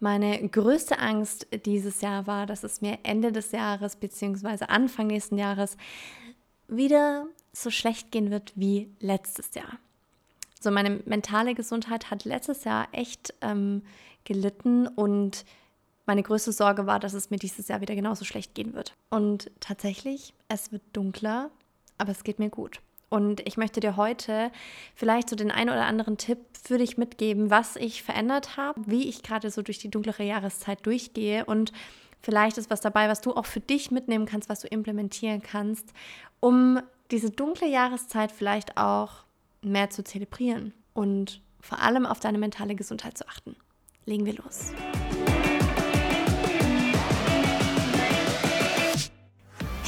Meine größte Angst dieses Jahr war, dass es mir Ende des Jahres bzw. Anfang nächsten Jahres wieder so schlecht gehen wird wie letztes Jahr. So, meine mentale Gesundheit hat letztes Jahr echt ähm, gelitten und meine größte Sorge war, dass es mir dieses Jahr wieder genauso schlecht gehen wird. Und tatsächlich, es wird dunkler, aber es geht mir gut. Und ich möchte dir heute vielleicht so den einen oder anderen Tipp für dich mitgeben, was ich verändert habe, wie ich gerade so durch die dunklere Jahreszeit durchgehe und vielleicht ist was dabei, was du auch für dich mitnehmen kannst, was du implementieren kannst, um diese dunkle Jahreszeit vielleicht auch mehr zu zelebrieren und vor allem auf deine mentale Gesundheit zu achten. Legen wir los.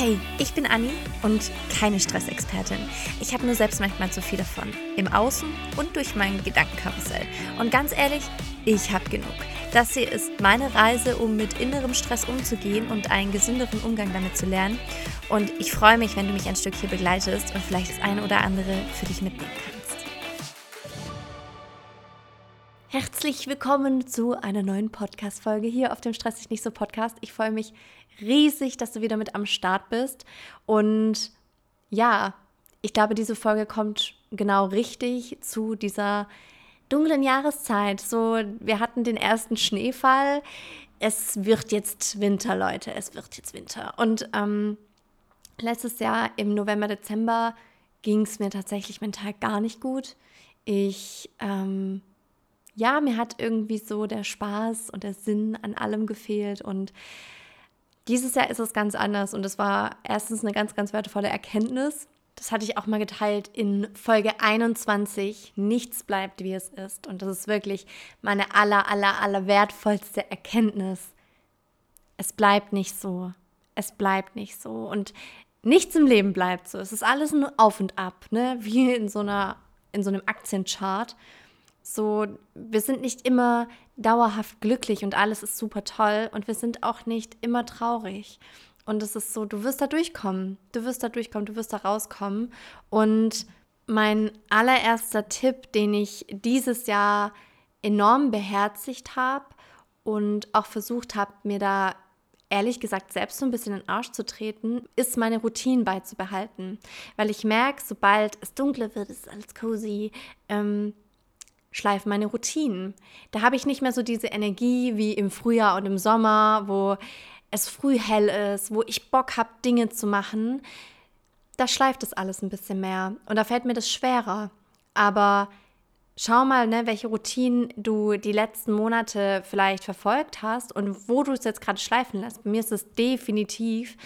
Hey, ich bin Anni und keine Stressexpertin. Ich habe nur selbst manchmal zu viel davon. Im Außen und durch mein Gedankenkarussell. Und ganz ehrlich, ich habe genug. Das hier ist meine Reise, um mit innerem Stress umzugehen und einen gesünderen Umgang damit zu lernen. Und ich freue mich, wenn du mich ein Stück hier begleitest und vielleicht das eine oder andere für dich mitnehmen kannst. Herzlich willkommen zu einer neuen Podcast-Folge hier auf dem Stress dich nicht so Podcast. Ich freue mich riesig, dass du wieder mit am Start bist. Und ja, ich glaube, diese Folge kommt genau richtig zu dieser dunklen Jahreszeit. So, wir hatten den ersten Schneefall. Es wird jetzt Winter, Leute. Es wird jetzt Winter. Und ähm, letztes Jahr im November, Dezember ging es mir tatsächlich mental gar nicht gut. Ich, ähm, ja, mir hat irgendwie so der Spaß und der Sinn an allem gefehlt und dieses Jahr ist es ganz anders und es war erstens eine ganz, ganz wertvolle Erkenntnis. Das hatte ich auch mal geteilt in Folge 21. Nichts bleibt, wie es ist. Und das ist wirklich meine aller, aller, aller wertvollste Erkenntnis. Es bleibt nicht so. Es bleibt nicht so. Und nichts im Leben bleibt so. Es ist alles nur auf und ab, ne? Wie in so einer, in so einem Aktienchart. So, wir sind nicht immer dauerhaft glücklich und alles ist super toll und wir sind auch nicht immer traurig. Und es ist so, du wirst da durchkommen, du wirst da durchkommen, du wirst da rauskommen. Und mein allererster Tipp, den ich dieses Jahr enorm beherzigt habe und auch versucht habe, mir da ehrlich gesagt selbst so ein bisschen in den Arsch zu treten, ist meine Routinen beizubehalten. Weil ich merke, sobald es dunkler wird, ist alles cozy, ähm, schleifen meine Routinen. Da habe ich nicht mehr so diese Energie wie im Frühjahr und im Sommer, wo es früh hell ist, wo ich Bock habe, Dinge zu machen. Da schleift das alles ein bisschen mehr und da fällt mir das schwerer. Aber schau mal, ne, welche Routinen du die letzten Monate vielleicht verfolgt hast und wo du es jetzt gerade schleifen lässt. Bei mir ist es definitiv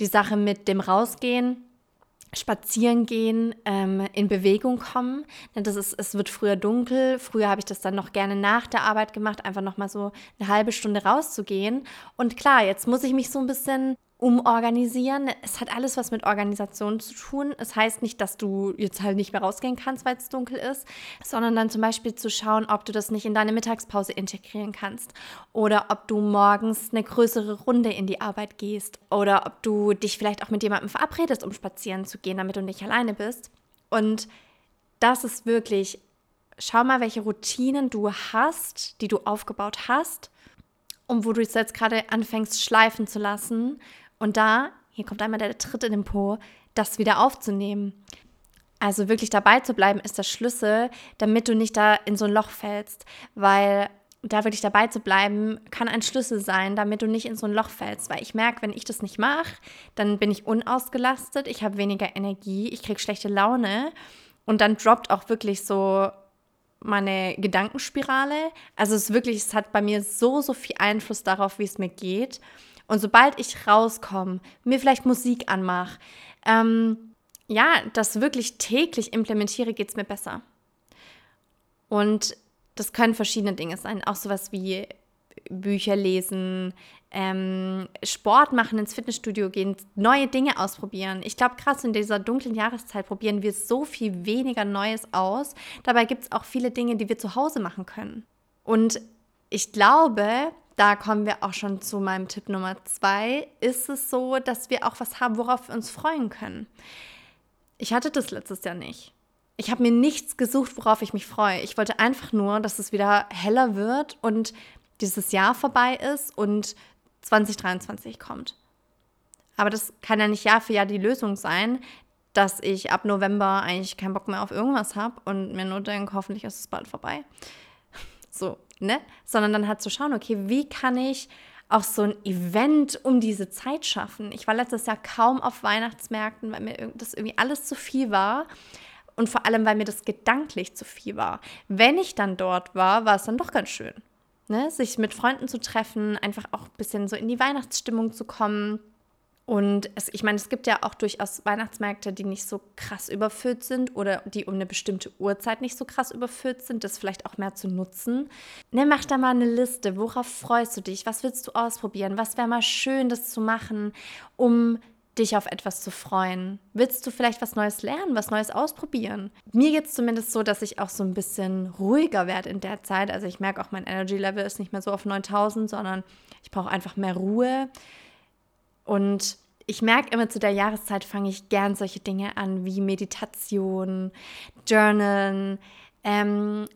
die Sache mit dem Rausgehen, spazieren gehen, ähm, in Bewegung kommen. Das ist, es wird früher dunkel. Früher habe ich das dann noch gerne nach der Arbeit gemacht, einfach noch mal so eine halbe Stunde rauszugehen. Und klar, jetzt muss ich mich so ein bisschen umorganisieren. Es hat alles was mit Organisation zu tun. Es heißt nicht, dass du jetzt halt nicht mehr rausgehen kannst, weil es dunkel ist, sondern dann zum Beispiel zu schauen, ob du das nicht in deine Mittagspause integrieren kannst oder ob du morgens eine größere Runde in die Arbeit gehst oder ob du dich vielleicht auch mit jemandem verabredest, um spazieren zu gehen, damit du nicht alleine bist. Und das ist wirklich, schau mal, welche Routinen du hast, die du aufgebaut hast und wo du es jetzt gerade anfängst schleifen zu lassen und da, hier kommt einmal der Tritt in den Po, das wieder aufzunehmen. Also wirklich dabei zu bleiben, ist der Schlüssel, damit du nicht da in so ein Loch fällst, weil da wirklich dabei zu bleiben, kann ein Schlüssel sein, damit du nicht in so ein Loch fällst. Weil ich merke, wenn ich das nicht mache, dann bin ich unausgelastet, ich habe weniger Energie, ich kriege schlechte Laune und dann droppt auch wirklich so meine Gedankenspirale. Also es wirklich, es hat bei mir so, so viel Einfluss darauf, wie es mir geht. Und sobald ich rauskomme, mir vielleicht Musik anmache, ähm, ja, das wirklich täglich implementiere, geht es mir besser. Und das können verschiedene Dinge sein, auch sowas wie Bücher lesen, ähm, Sport machen, ins Fitnessstudio gehen, neue Dinge ausprobieren. Ich glaube, krass in dieser dunklen Jahreszeit probieren wir so viel weniger Neues aus. Dabei gibt es auch viele Dinge, die wir zu Hause machen können. Und ich glaube, da kommen wir auch schon zu meinem Tipp Nummer zwei, ist es so, dass wir auch was haben, worauf wir uns freuen können. Ich hatte das letztes Jahr nicht. Ich habe mir nichts gesucht, worauf ich mich freue. Ich wollte einfach nur, dass es wieder heller wird und dieses Jahr vorbei ist und 2023 kommt. Aber das kann ja nicht Jahr für Jahr die Lösung sein, dass ich ab November eigentlich keinen Bock mehr auf irgendwas habe und mir nur denke, hoffentlich ist es bald vorbei. So, ne? Sondern dann halt zu schauen, okay, wie kann ich auch so ein Event um diese Zeit schaffen? Ich war letztes Jahr kaum auf Weihnachtsmärkten, weil mir das irgendwie alles zu viel war. Und vor allem, weil mir das gedanklich zu viel war. Wenn ich dann dort war, war es dann doch ganz schön. Ne? Sich mit Freunden zu treffen, einfach auch ein bisschen so in die Weihnachtsstimmung zu kommen und es, ich meine, es gibt ja auch durchaus Weihnachtsmärkte, die nicht so krass überfüllt sind oder die um eine bestimmte Uhrzeit nicht so krass überfüllt sind, das vielleicht auch mehr zu nutzen. Ne, mach da mal eine Liste. Worauf freust du dich? Was willst du ausprobieren? Was wäre mal schön, das zu machen, um dich auf etwas zu freuen? Willst du vielleicht was Neues lernen, was Neues ausprobieren? Mir geht es zumindest so, dass ich auch so ein bisschen ruhiger werde in der Zeit. Also ich merke auch, mein Energy Level ist nicht mehr so auf 9000, sondern ich brauche einfach mehr Ruhe. Und ich merke immer zu der Jahreszeit fange ich gern solche Dinge an wie Meditation, Journalen, ähm,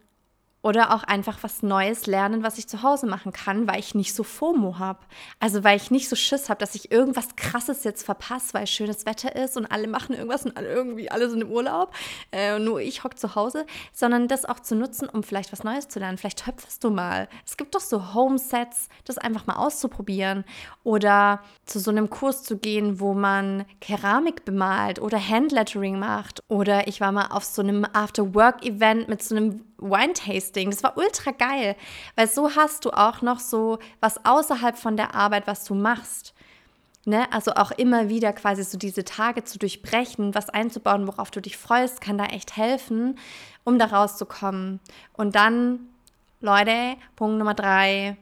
oder auch einfach was Neues lernen, was ich zu Hause machen kann, weil ich nicht so FOMO habe. Also weil ich nicht so Schiss habe, dass ich irgendwas Krasses jetzt verpasse, weil schönes Wetter ist und alle machen irgendwas und alle irgendwie alle sind im Urlaub. Äh, nur ich hocke zu Hause. Sondern das auch zu nutzen, um vielleicht was Neues zu lernen. Vielleicht töpferst du mal. Es gibt doch so Homesets, das einfach mal auszuprobieren. Oder zu so einem Kurs zu gehen, wo man Keramik bemalt oder Handlettering macht. Oder ich war mal auf so einem After-Work-Event mit so einem Wine-Tasting. Das war ultra geil, weil so hast du auch noch so was außerhalb von der Arbeit, was du machst. Ne? Also auch immer wieder quasi so diese Tage zu durchbrechen, was einzubauen, worauf du dich freust, kann da echt helfen, um da rauszukommen. Und dann, Leute, Punkt Nummer drei,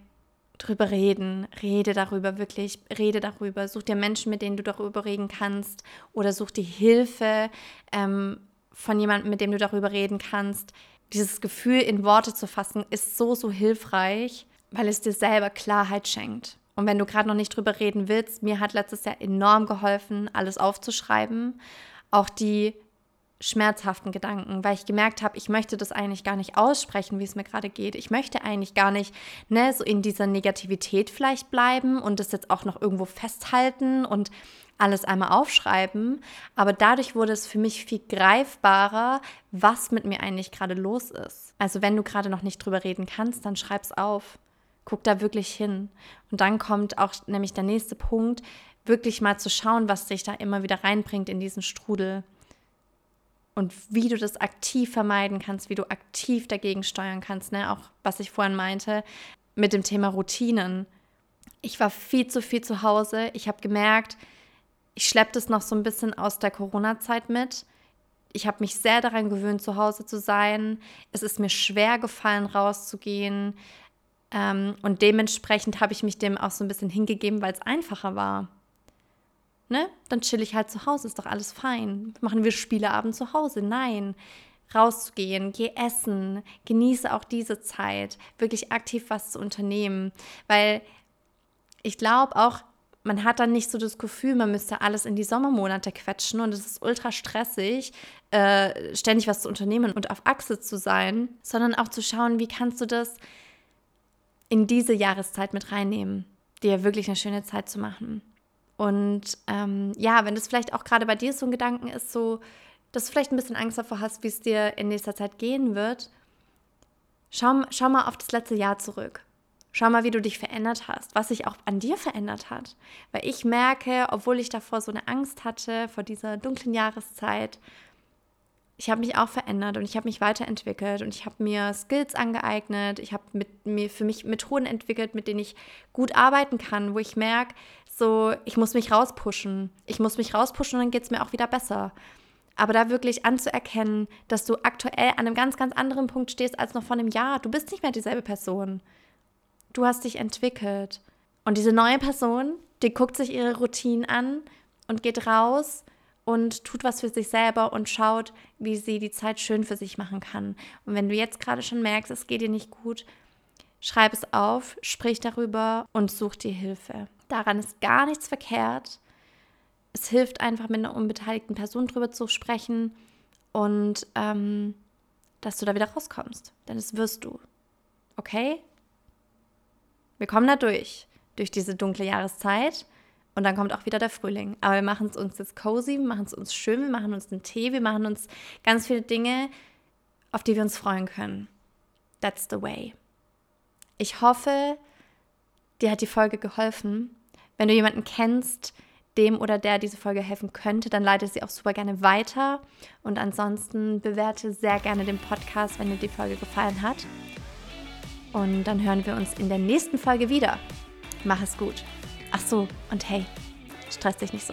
drüber reden. Rede darüber, wirklich, rede darüber. Such dir Menschen, mit denen du darüber reden kannst oder such dir Hilfe ähm, von jemandem, mit dem du darüber reden kannst dieses Gefühl in Worte zu fassen, ist so, so hilfreich, weil es dir selber Klarheit schenkt. Und wenn du gerade noch nicht drüber reden willst, mir hat letztes Jahr enorm geholfen, alles aufzuschreiben. Auch die schmerzhaften Gedanken, weil ich gemerkt habe, ich möchte das eigentlich gar nicht aussprechen, wie es mir gerade geht. Ich möchte eigentlich gar nicht ne, so in dieser Negativität vielleicht bleiben und das jetzt auch noch irgendwo festhalten und alles einmal aufschreiben. Aber dadurch wurde es für mich viel greifbarer, was mit mir eigentlich gerade los ist. Also wenn du gerade noch nicht drüber reden kannst, dann schreib's auf. Guck da wirklich hin. Und dann kommt auch nämlich der nächste Punkt, wirklich mal zu schauen, was dich da immer wieder reinbringt in diesen Strudel und wie du das aktiv vermeiden kannst, wie du aktiv dagegen steuern kannst. Ne? Auch was ich vorhin meinte mit dem Thema Routinen. Ich war viel zu viel zu Hause. Ich habe gemerkt, ich schleppe das noch so ein bisschen aus der Corona-Zeit mit. Ich habe mich sehr daran gewöhnt, zu Hause zu sein. Es ist mir schwer gefallen, rauszugehen. Ähm, und dementsprechend habe ich mich dem auch so ein bisschen hingegeben, weil es einfacher war ne? Dann chill ich halt zu Hause, ist doch alles fein. Machen wir Spieleabend zu Hause? Nein. Rauszugehen, geh essen, genieße auch diese Zeit, wirklich aktiv was zu unternehmen. Weil ich glaube auch, man hat dann nicht so das Gefühl, man müsste alles in die Sommermonate quetschen und es ist ultra stressig, äh, ständig was zu unternehmen und auf Achse zu sein, sondern auch zu schauen, wie kannst du das in diese Jahreszeit mit reinnehmen, dir wirklich eine schöne Zeit zu machen. Und ähm, ja, wenn das vielleicht auch gerade bei dir so ein Gedanken ist, so, dass du vielleicht ein bisschen Angst davor hast, wie es dir in nächster Zeit gehen wird, schau, schau mal auf das letzte Jahr zurück. Schau mal, wie du dich verändert hast, was sich auch an dir verändert hat. Weil ich merke, obwohl ich davor so eine Angst hatte, vor dieser dunklen Jahreszeit, ich habe mich auch verändert und ich habe mich weiterentwickelt und ich habe mir Skills angeeignet, ich habe mir für mich Methoden entwickelt, mit denen ich gut arbeiten kann, wo ich merke, so ich muss mich rauspushen. Ich muss mich rauspushen und dann geht es mir auch wieder besser. Aber da wirklich anzuerkennen, dass du aktuell an einem ganz, ganz anderen Punkt stehst als noch vor einem Jahr. Du bist nicht mehr dieselbe Person. Du hast dich entwickelt. Und diese neue Person, die guckt sich ihre Routinen an und geht raus und tut was für sich selber und schaut, wie sie die Zeit schön für sich machen kann. Und wenn du jetzt gerade schon merkst, es geht dir nicht gut, schreib es auf, sprich darüber und such dir Hilfe. Daran ist gar nichts verkehrt. Es hilft einfach, mit einer unbeteiligten Person drüber zu sprechen und ähm, dass du da wieder rauskommst. Denn das wirst du. Okay? Wir kommen da durch, durch diese dunkle Jahreszeit. Und dann kommt auch wieder der Frühling. Aber wir machen es uns jetzt cozy, wir machen es uns schön, wir machen uns einen Tee, wir machen uns ganz viele Dinge, auf die wir uns freuen können. That's the way. Ich hoffe, dir hat die Folge geholfen. Wenn du jemanden kennst, dem oder der diese Folge helfen könnte, dann leite sie auch super gerne weiter. Und ansonsten bewerte sehr gerne den Podcast, wenn dir die Folge gefallen hat. Und dann hören wir uns in der nächsten Folge wieder. Mach es gut. Ach so, und hey, stress dich nicht so.